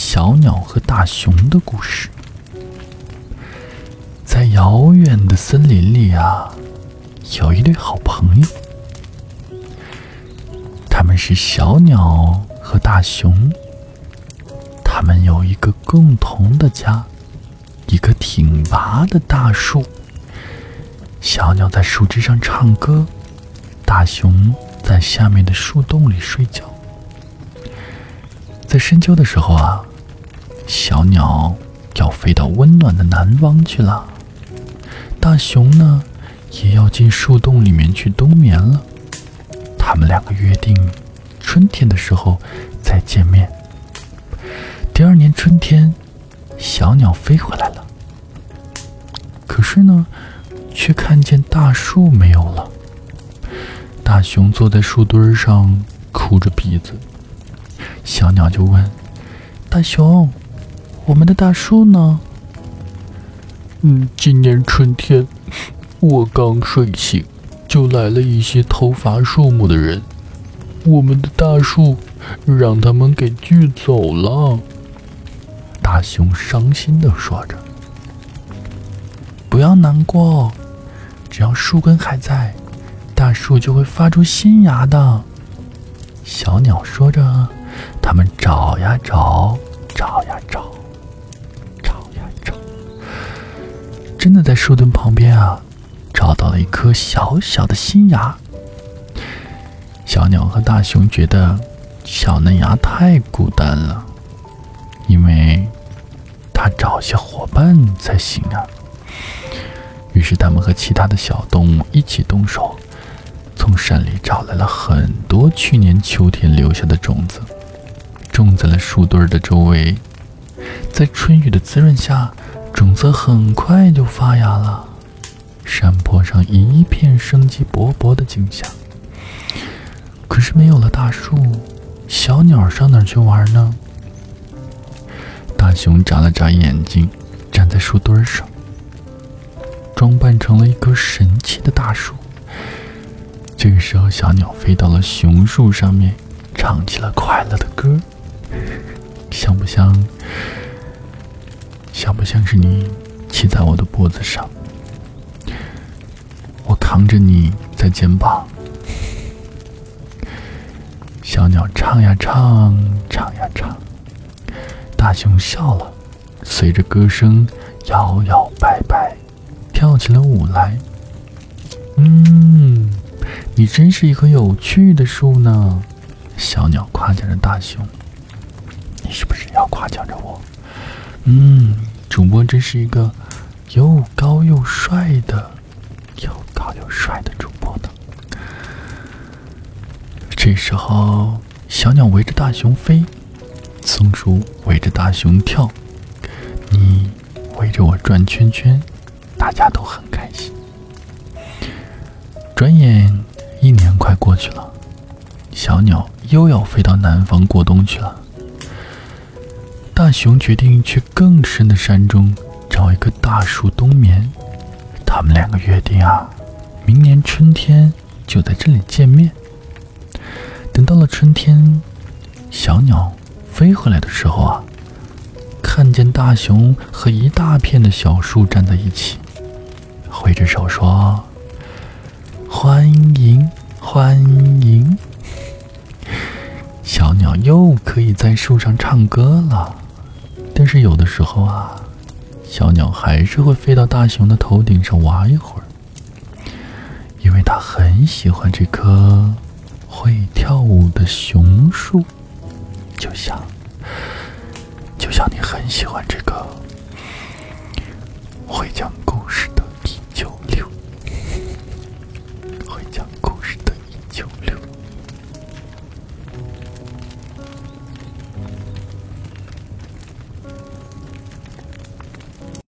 小鸟和大熊的故事。在遥远的森林里啊，有一对好朋友，他们是小鸟和大熊。他们有一个共同的家，一棵挺拔的大树。小鸟在树枝上唱歌，大熊在下面的树洞里睡觉。在深秋的时候啊，小鸟要飞到温暖的南方去了，大熊呢也要进树洞里面去冬眠了。他们两个约定，春天的时候再见面。第二年春天，小鸟飞回来了，可是呢，却看见大树没有了。大熊坐在树墩上，哭着鼻子。小鸟就问：“大熊，我们的大树呢？”“嗯，今年春天，我刚睡醒，就来了一些偷伐树木的人，我们的大树让他们给锯走了。”大熊伤心的说着：“不要难过，只要树根还在，大树就会发出新芽的。”小鸟说着。他们找呀找，找呀，找真的在树墩旁边啊，找到了一颗小小的新芽。小鸟和大熊觉得小嫩芽太孤单了，因为它找些伙伴才行啊。于是他们和其他的小动物一起动手，从山里找来了很多去年秋天留下的种子。种在了树墩的周围，在春雨的滋润下，种子很快就发芽了。山坡上一片生机勃勃的景象。可是没有了大树，小鸟上哪儿去玩呢？大熊眨了眨眼睛，站在树墩上，装扮成了一棵神奇的大树。这个时候，小鸟飞到了熊树上面，唱起了快乐的歌。像不像？像不像是你骑在我的脖子上，我扛着你在肩膀。小鸟唱呀唱，唱呀唱，大熊笑了，随着歌声摇摇摆摆，跳起了舞来。嗯，你真是一棵有趣的树呢，小鸟夸奖着大熊。你是不是要夸奖着我？嗯，主播真是一个又高又帅的、又高又帅的主播呢。这时候，小鸟围着大熊飞，松鼠围着大熊跳，你围着我转圈圈，大家都很开心。转眼一年快过去了，小鸟又要飞到南方过冬去了。大熊决定去更深的山中找一棵大树冬眠。他们两个约定啊，明年春天就在这里见面。等到了春天，小鸟飞回来的时候啊，看见大熊和一大片的小树站在一起，挥着手说：“欢迎，欢迎！”小鸟又可以在树上唱歌了。但是有的时候啊，小鸟还是会飞到大熊的头顶上玩一会儿，因为它很喜欢这棵会跳舞的熊树，就像，就像你很喜欢这个会讲故事的一九六，会讲故事的一九六。